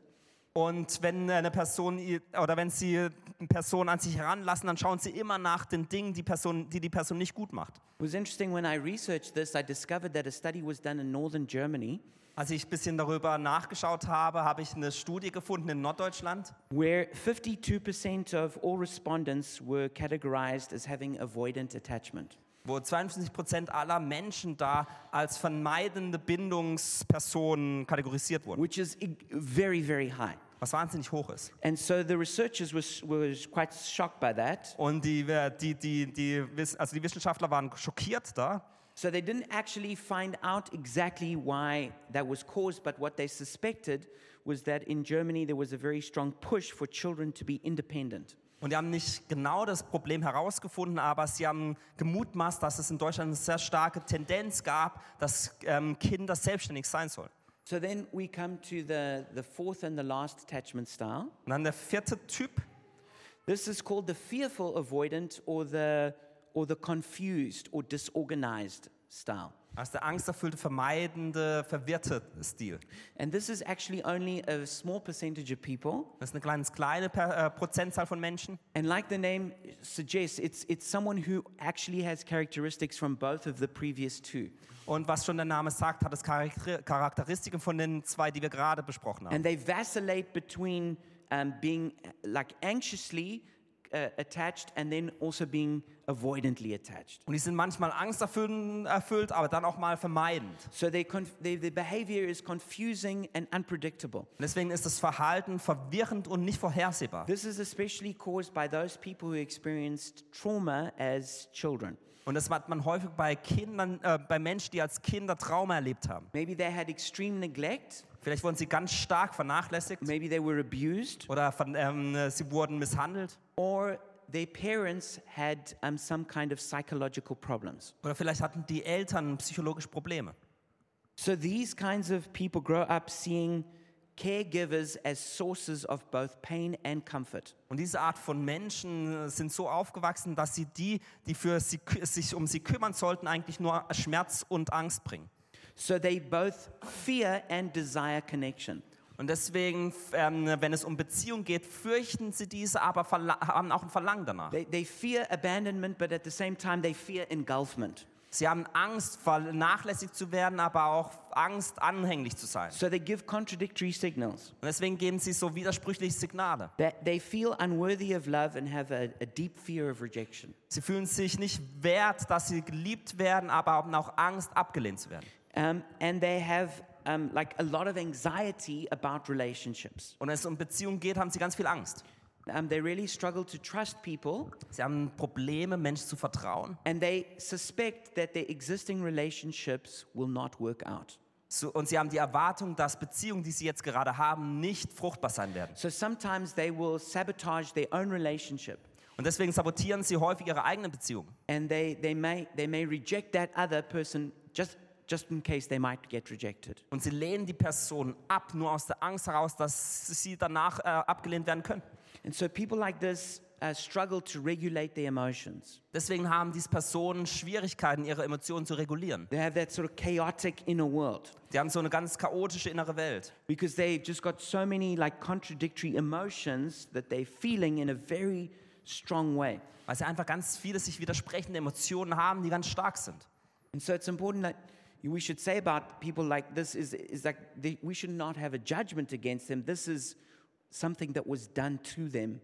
Und wenn eine Person oder wenn sie eine Person an sich heranlassen, dann schauen sie immer nach den Dingen, die, Person, die die Person nicht gut macht. It was interesting when I researched this, I discovered that a study was done in northern Germany Als ich ein bisschen darüber nachgeschaut habe, habe ich eine Studie gefunden in Norddeutschland, where 52% of all respondents were categorized as having avoidant attachment. wo 52 Prozent aller Menschen da als vermeidende Bindungspersonen kategorisiert wurden, which is ig- very, very high. Was wahnsinnig hoch ist. And so the researchers was, was quite shocked by that. Und die, die, die, die, also die Wissenschaftler waren schockiert da. So they didn't actually find out exactly why that was caused, but what they suspected was that in Germany there was a very strong push for children to be independent. Und die haben nicht genau das Problem herausgefunden, aber sie haben gemutmaßt, dass es in Deutschland eine sehr starke Tendenz gab, dass ähm, Kinder selbstständig sein sollen. So then we come to the, the fourth and the last attachment style. Und dann der vierte Typ, This is called the fearful avoidant or the, or the confused or disorganized style. also der angsterfüllte, vermeidende, verwirrte Stil. And this is actually only a small percentage of people. Das ist eine kleine, kleine per, äh, Prozentzahl von Menschen. And like the name suggests, it's, it's someone who actually has characteristics from both of the previous two. Und was schon der Name sagt, hat es Charakter- Charakteristiken von den zwei, die wir gerade besprochen haben. And they vacillate between um, being uh, like anxiously uh, attached and then also being avoidantly attached. Und die sind manchmal angsterfüllt, erfüllt, aber dann auch mal vermeidend. So they they, the behavior is confusing and unpredictable. Und deswegen ist das Verhalten verwirrend und nicht vorhersehbar. This is especially caused by those people who experienced trauma as children. Und das hat man häufig bei Kindern, äh, bei Menschen, die als Kinder Trauma erlebt haben. Maybe they had extreme neglect, Vielleicht wurden sie ganz stark vernachlässigt maybe they were abused, oder von, ähm, äh, sie wurden misshandelt or their parents had um, some kind of psychological problems. oder vielleicht hatten die Eltern psychologische Probleme. So these kinds of people grow up seeing caregivers as sources of both pain and comfort. Und diese Art von Menschen äh, sind so aufgewachsen, dass sie die, die für sie, sich um sie kümmern sollten, eigentlich nur Schmerz und Angst bringen. So they both fear and desire connection. Und deswegen, ähm, wenn es um Beziehung geht, fürchten sie diese, aber haben auch ein Verlangen danach. They, they fear abandonment, but at the same time, they fear engulfment. Sie haben Angst, vernachlässigt zu werden, aber auch Angst, anhänglich zu sein. So they give contradictory signals. Und deswegen geben sie so widersprüchliche Signale. That they feel unworthy of love and have a, a deep fear of rejection. Sie fühlen sich nicht wert, dass sie geliebt werden, aber haben auch Angst, abgelehnt zu werden. Um, and they have um, like a lot of anxiety about relationships. Und wenn es um Beziehungen geht, haben sie ganz viel Angst. Um, they really struggle to trust people, Sie haben Probleme, Menschen zu vertrauen. and they suspect that their existing relationships will not work out. So, und sie haben die Erwartung, dass Beziehungen, die sie jetzt gerade haben, nicht fruchtbar sein werden. So sometimes they will sabotage their own relationship, Und deswegen sabotieren sie häufig ihre eigenen Beziehungen. and they, they, may, they may reject that other person just, just in case they might get rejected. Und sie lehnen die Person ab, nur aus der Angst heraus, dass sie danach äh, abgelehnt werden können. And so people like this uh, struggle to regulate their emotions. Deswegen haben diese Personen Schwierigkeiten, ihre Emotionen zu regulieren. They have that sort of chaotic inner world Die haben so eine ganz chaotische innere Welt. because they've just got so many like contradictory emotions that they're feeling in a very strong way. Weil sie einfach ganz viele sich widersprechende Emotionen haben, die ganz stark sind. And so it's important that we should say about people like this is, is that they, we should not have a judgment against them. This is something that was done to them.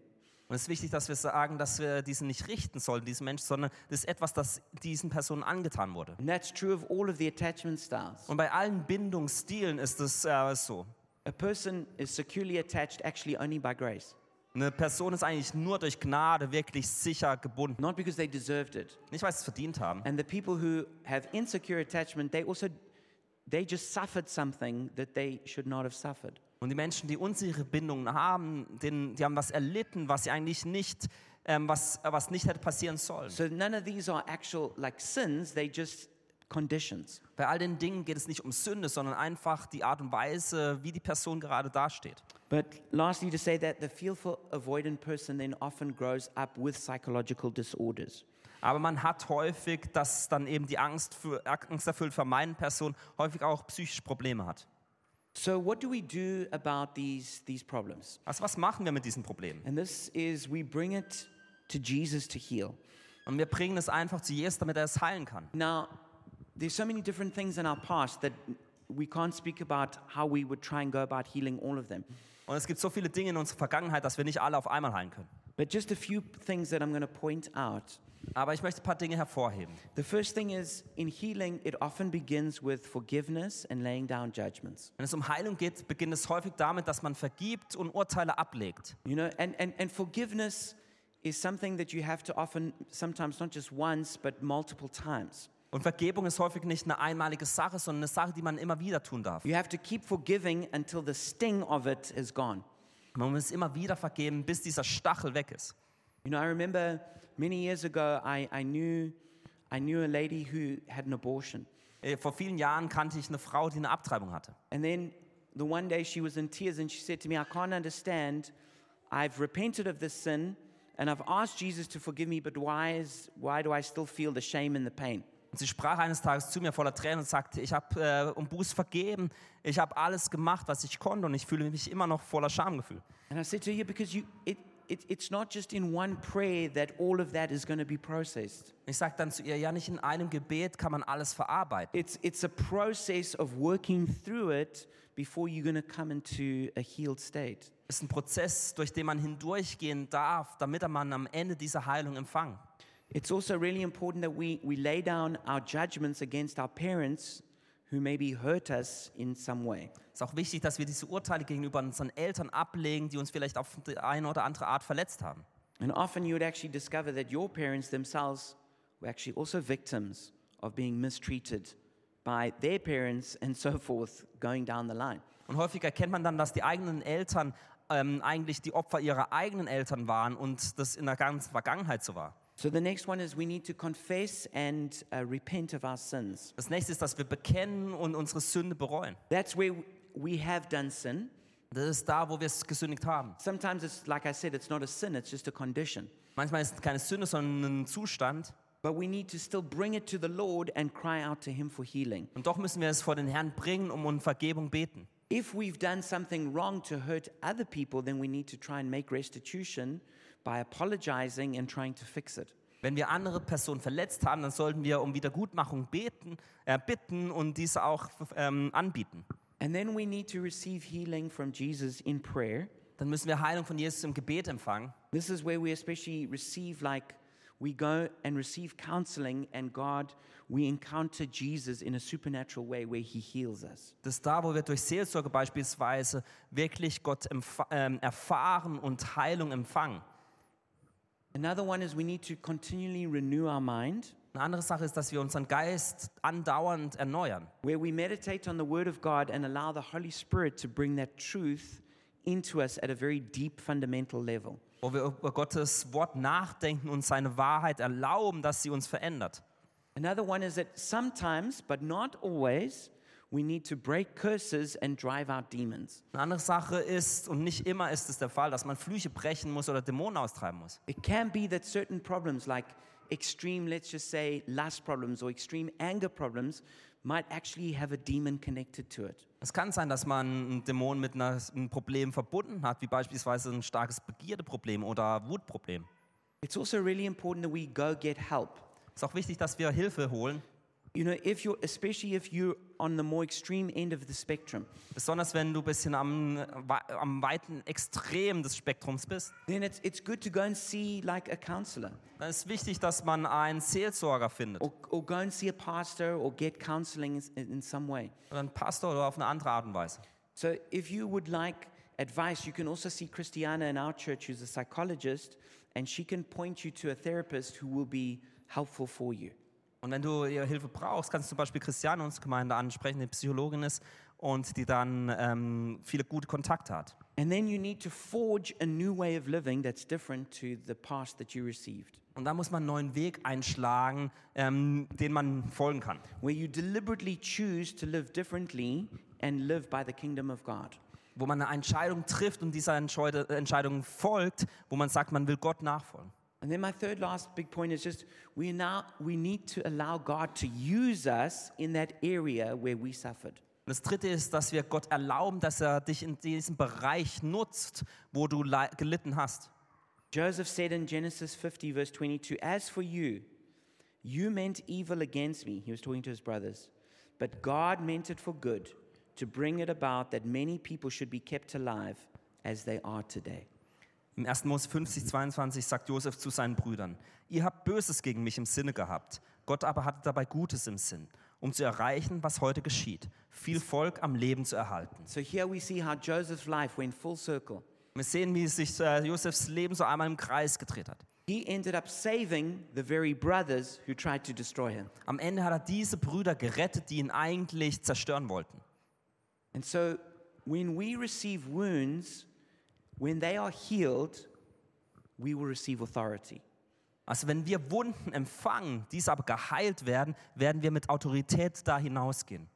Und es ist wichtig, dass wir sagen, dass wir diesen nicht richten sollen, diesen Menschen, sondern das ist etwas, das diesen Personen angetan wurde. And that's true of all of the attachment styles. Und bei allen Bindungsstilen ist es äh, so. A person is securely attached actually only by grace, Eine Person ist eigentlich nur durch Gnade wirklich sicher gebunden. not because they deserved it. Nicht, weil sie es verdient haben. And the people who have insecure attachment, they also they just suffered something that they should not have suffered. Und die Menschen, die unsichere Bindungen haben, denen, die haben was erlitten, was sie eigentlich nicht, ähm, was, was nicht hätte passieren sollen. So none of these are actual like sins, they just conditions. Bei all den Dingen geht es nicht um Sünde, sondern einfach die Art und Weise, wie die Person gerade dasteht. But lastly, to say that the fearful avoidant person then often grows up with psychological disorders. Aber man hat häufig, dass dann eben die Angst für angsterfüllt vermeidende Person häufig auch psychische Probleme hat. So what do we do about these, these problems? Also was machen wir mit diesen Problemen? And this is we bring it to Jesus to heal. Und wir bringen es einfach zu Jesus, damit er es heilen kann. Now, there's so many different things in our past that we can't speak about how we would try and go about healing all of them. Und es gibt so viele Dinge in unserer Vergangenheit, dass wir nicht alle auf einmal heilen können. But just a few things that I'm going to point out. Aber ich möchte ein paar Dinge hervorheben. The first thing is in healing, it often begins with forgiveness and laying down judgments. Wenn es um Heilung geht, beginnt es häufig damit, dass man vergibt und Urteile ablegt. You know, and, and, and forgiveness is something that you have to often, sometimes not just once, but multiple times. Und Vergebung ist häufig nicht eine einmalige Sache, sondern eine Sache, die man immer wieder tun darf. You have to keep forgiving until the sting of it is gone. Man muss immer wieder vergeben, bis dieser Stachel weg ist. You know, I remember many years ago, I, I, knew, I knew a lady who had an abortion. Äh, Vor vielen Jahren kannte ich eine Frau, die eine Abtreibung hatte. And then the one day she was in tears and she said to me, I can't understand. I've repented of this sin and I've asked Jesus to forgive me, but why, is, why do I still feel the shame and the pain? Und sie sprach eines Tages zu mir voller Tränen und sagte, ich habe äh, um Buß vergeben, ich habe alles gemacht, was ich konnte und ich fühle mich immer noch voller Schamgefühl. And I said to yeah, because you, it, it, it's not just in one prayer that all of that is going to be processed. Ich sagte dann zu ihr, ja, nicht in einem Gebet kann man alles verarbeiten. It's, it's a process of working through it before you're going to come into a healed state. Es ist ein Prozess, durch den man hindurchgehen darf, damit er man am Ende diese Heilung empfangen. It's also really important that we, we lay down our judgments against our parents who maybe hurt us in some way. Es ist auch wichtig, dass wir diese Urteile gegenüber unseren Eltern ablegen, die uns vielleicht auf die eine oder andere Art verletzt haben. And often you would actually discover that your parents themselves were actually also victims of being mistreated by their parents and so forth going down the line. Und häufig erkennt man dann, dass die eigenen Eltern ähm, eigentlich die Opfer ihrer eigenen Eltern waren und das in der ganzen Vergangenheit so war. So the next one is we need to confess and uh, repent of our sins. Das nächste ist, dass wir bekennen und unsere Sünde bereuen. That's where we have done sin. Das ist da, wo wir es gesündigt haben. Sometimes it's like I said, it's not a sin, it's just a condition. Manchmal ist es keine Sünde, sondern ein Zustand. But we need to still bring it to the Lord and cry out to Him for healing. Und doch müssen wir es vor den Herrn bringen, um um Vergebung beten. If we've done something wrong to hurt other people, then we need to try and make restitution by apologizing and trying to fix it. Wenn wir andere Personen verletzt haben, dann sollten wir um Wiedergutmachung beten, äh, bitten und diese auch ähm, anbieten. And then we need to receive healing from Jesus in prayer. Dann müssen wir Heilung von Jesus im Gebet empfangen. This is where we especially receive, like, we go and receive counseling, and God, we encounter Jesus in a supernatural way where He heals us. Das da, wo wir durch Seelsorge beispielsweise wirklich Gott ähm, erfahren und Heilung empfangen. Another one is we need to continually renew our mind, Eine andere Sache ist, dass wir unseren Geist andauernd erneuern. where we meditate on the Word of God and allow the Holy Spirit to bring that truth into us at a very deep, fundamental level. Wo wir über Gottes Wort nachdenken und seine Wahrheit erlauben, dass sie uns verändert. Another one is that sometimes, but not always, we need to break curses and drive out demons. Eine andere Sache ist, und nicht immer ist es der Fall, dass man Flüche brechen muss oder Dämonen austreiben muss. It can be that certain problems, like extreme, let's just say, lust problems or extreme anger problems, might actually have a demon connected to it. Es kann sein, dass man einen Dämon mit einer, einem Problem verbunden hat, wie beispielsweise ein starkes Begierdeproblem oder Wutproblem. It's also really important that we go get help. Es ist auch wichtig, dass wir Hilfe holen, You know, if you're, especially if you're on the more extreme end of the spectrum, besonders wenn du bisschen am, am weiten Extrem des Spektrums bist. then it's, it's good to go and see like a counselor Dann ist wichtig, dass man einen Seelsorger findet or, or go and see a pastor or get counseling in, in some way. oder einen Pastor oder auf eine andere Art und Weise. So if you would like advice, you can also see Christiana in our church, who's a psychologist, and she can point you to a therapist who will be helpful for you. Und wenn du Hilfe brauchst, kannst du zum Beispiel Christiane in unserer Gemeinde ansprechen, die Psychologin ist und die dann ähm, viele gute Kontakte hat. And then you need to forge a new way of living that's different to the past that you received, Und da muss man einen neuen Weg einschlagen, ähm, den man folgen kann. where you deliberately choose to live differently and live by the kingdom of God. Wo man eine Entscheidung trifft und dieser Entscheidu- Entscheidung folgt, wo man sagt, man will Gott nachfolgen. And then my third last big point is just we now we need to allow God to use us in that area where we suffered. Das Dritte ist, dass wir Gott erlauben, dass er dich in diesem Bereich nutzt, wo du gelitten hast. Joseph said in Genesis 50, verse 22, As for you, you meant evil against me. He was talking to his brothers. But God meant it for good, to bring it about that many people should be kept alive as they are today. Im 1. Mose 50, 22 sagt Josef zu seinen Brüdern, ihr habt Böses gegen mich im Sinne gehabt, Gott aber hatte dabei Gutes im Sinn, um zu erreichen, was heute geschieht, viel Volk am Leben zu erhalten. So here we see how Joseph's life went full circle. Wir sehen, wie sich äh, Josefs Leben so einmal im Kreis gedreht hat. He ended up saving the very brothers who tried to destroy him. Am Ende hat er diese Brüder gerettet, die ihn eigentlich zerstören wollten. And so when we receive wounds, when they are healed, we will receive authority. Also wenn wir Wunden empfangen, diese aber geheilt werden, werden wir mit Autorität da hinausgehen.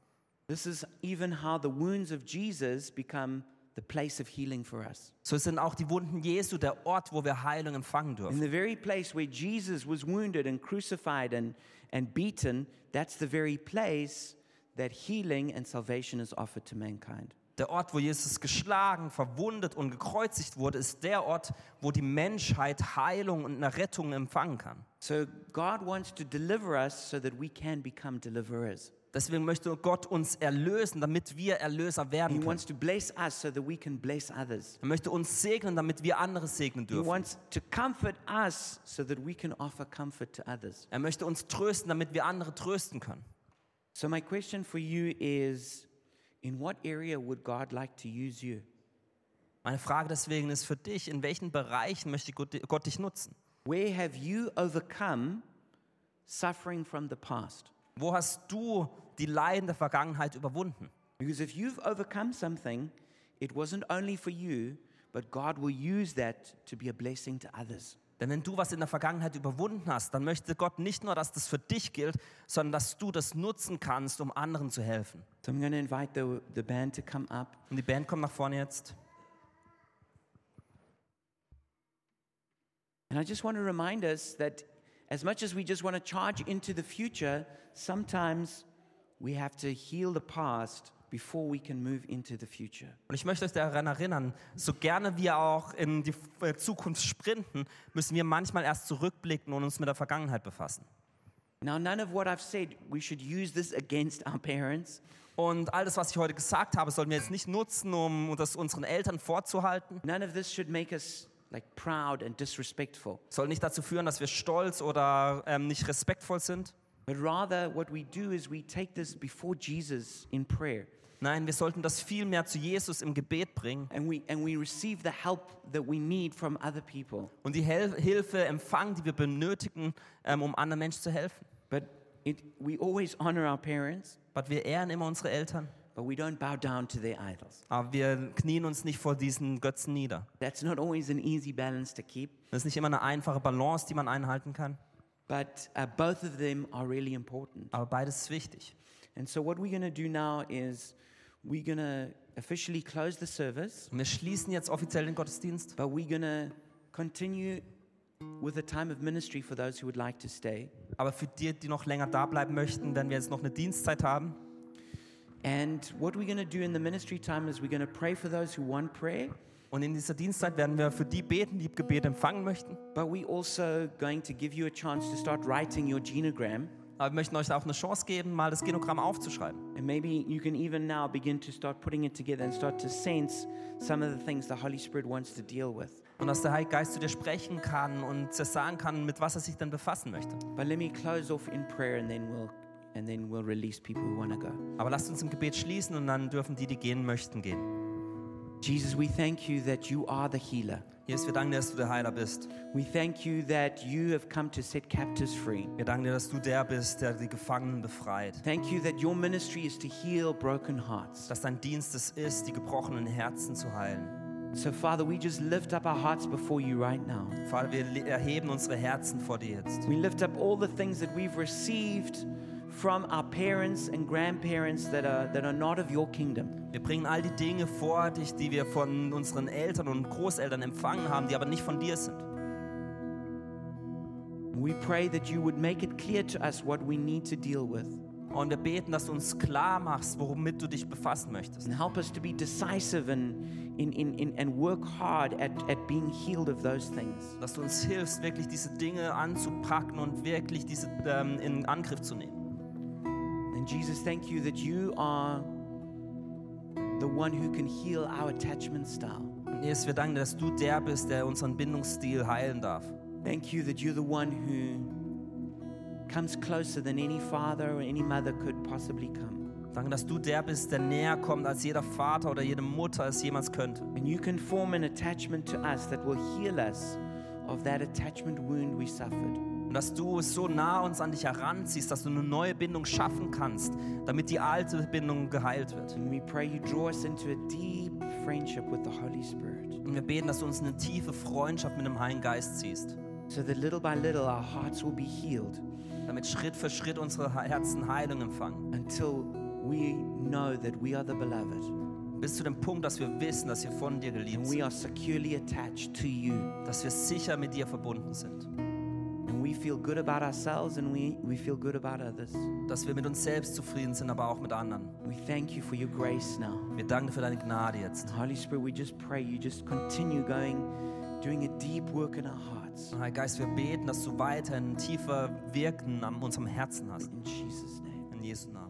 This is even how the wounds of Jesus become the place of healing for us. So sind auch die Wunden Jesu der Ort, wo wir Heilung empfangen In dürfen. the very place where Jesus was wounded and crucified and, and beaten, that's the very place that healing and salvation is offered to mankind. Der Ort, wo Jesus geschlagen, verwundet und gekreuzigt wurde, ist der Ort, wo die Menschheit Heilung und eine Rettung empfangen kann. So God wants to deliver us so that we can become deliverers. Deswegen möchte Gott uns erlösen, damit wir Erlöser He werden können. wants to bless us so that we can bless others. Er möchte uns segnen, damit wir andere segnen He dürfen. wants to comfort us so that we can offer comfort to others. Er möchte uns trösten, damit wir andere trösten können. So, my question for you is in what area would God like to use you? Meine Frage deswegen ist für dich, in welchen Bereichen möchte Gott, dich nutzen? Where have you overcome suffering from the past? Wo hast du die Leiden der Vergangenheit überwunden? Because if you've overcome something, it wasn't only for you, but God will use that to be a blessing to others. Denn wenn du was in der Vergangenheit überwunden hast, dann möchte Gott nicht nur, dass das für dich gilt, sondern dass du das nutzen kannst, um anderen zu helfen. So, I'm going to invite the, the band to come up. Und die Band kommt nach vorne jetzt. And I just want to remind us that as much as we just want to charge into the future, sometimes we have to heal the past before we can move into the future. Und ich möchte euch daran erinnern, so gerne wir auch in die äh, Zukunft sprinten, müssen wir manchmal erst zurückblicken und uns mit der Vergangenheit befassen. Now, none of what I've said, we should use this against our parents. Und all das, was ich heute gesagt habe, sollten wir jetzt nicht nutzen, um das unseren Eltern vorzuhalten. None of this should make us like proud and disrespectful. Soll nicht dazu führen, dass wir stolz oder ähm, nicht respektvoll sind. But rather, what we do is we take this before Jesus in prayer Nein, wir sollten das viel mehr zu Jesus im Gebet bringen and we, and we receive the help that we need from other people. und die Hel Hilfe empfangen, die wir benötigen, ähm, um anderen Menschen zu helfen. But it, we always honor our parents, Aber wir ehren immer unsere Eltern, but we don't bow down to their idols. aber wir knien uns nicht vor diesen Götzen nieder. That's not always an easy balance to keep, Das ist nicht immer eine einfache Balance, die man einhalten kann, but uh, both of them are really important. aber beides ist wichtig. And so, what we're going to do now is we're to officially close the service, wir schließen jetzt offiziell den Gottesdienst, but we're to continue with a time of ministry for those who would like to stay. aber für die, die noch länger da bleiben möchten, werden wir jetzt noch eine Dienstzeit haben. And what we're to do in the ministry time is we're to pray for those who want prayer, Und in dieser Dienstzeit werden wir für die beten, die Gebet empfangen möchten. but we're also going to give you a chance to start writing your genogram. Aber wir möchten euch auch eine Chance geben, mal das Genogramm aufzuschreiben. And maybe you can even now begin to start putting it together and start to sense some of the things the Holy Spirit wants to deal with. Und dass der Heilige Geist zu dir sprechen kann und dir sagen kann, mit was er sich denn befassen möchte. But let me close off in prayer and then we'll and then we'll release people who want to go. Aber lasst uns im Gebet schließen und dann dürfen die, die gehen möchten, gehen. Jesus, we thank you that you are the healer. Jesus, wir danken dir, dass du der Heiler bist. We thank you that you have come to set captives free. Wir danken dir, dass du der bist, der die Gefangenen befreit. Thank you that your ministry is to heal broken hearts. Dass dein Dienst es ist, die gebrochenen Herzen zu heilen. So, Father, we just lift up our hearts before you right now. Vater, wir erheben unsere Herzen vor dir jetzt. We lift up all the things that we've received from our parents and grandparents that are, that are not of your kingdom. Wir bringen all die Dinge vor dich, die wir von unseren Eltern und Großeltern empfangen haben, die aber nicht von dir sind. We pray that you would make it clear to us what we need to deal with Und wir beten, dass du uns klar machst, womit du dich befassen möchtest. and help us to be decisive and, in, in, in, and work hard at, at being healed of those things. Dass du uns hilfst, wirklich diese Dinge anzupacken und wirklich diese ähm, in Angriff zu nehmen. Jesus, thank you that you are the one who can heal our attachment style. Jesus, wir danken dass du der bist, der unseren Bindungsstil heilen darf. Thank you that you're the one who comes closer than any father or any mother could possibly come. Danke, dass du der bist, der näher kommt, als jeder Vater oder jede Mutter es jemals könnte. And you can form an attachment to us that will heal us of that attachment wound we suffered. Und dass du so nah uns an dich heranziehst, dass du eine neue Bindung schaffen kannst, damit die alte Bindung geheilt wird. Und wir beten, dass du uns in eine tiefe Freundschaft mit dem Heiligen Geist ziehst, so that little by little our hearts will be healed damit Schritt für Schritt unsere Herzen Heilung empfangen. until we know that we are the beloved Bis zu dem Punkt, dass wir wissen, dass wir von dir geliebt and we sind, are securely attached to you. dass wir sicher mit dir verbunden sind, dass wir mit uns selbst zufrieden sind, aber auch mit anderen. We thank you for your grace now. Wir danken dir für deine Gnade jetzt. Holy Spirit, we just pray you just continue going, doing a deep work in our hearts. Heiliger Geist, wir beten, dass du weiterhin tiefer Wirken an unserem Herzen hast. In Jesus' name. In Jesu Namen.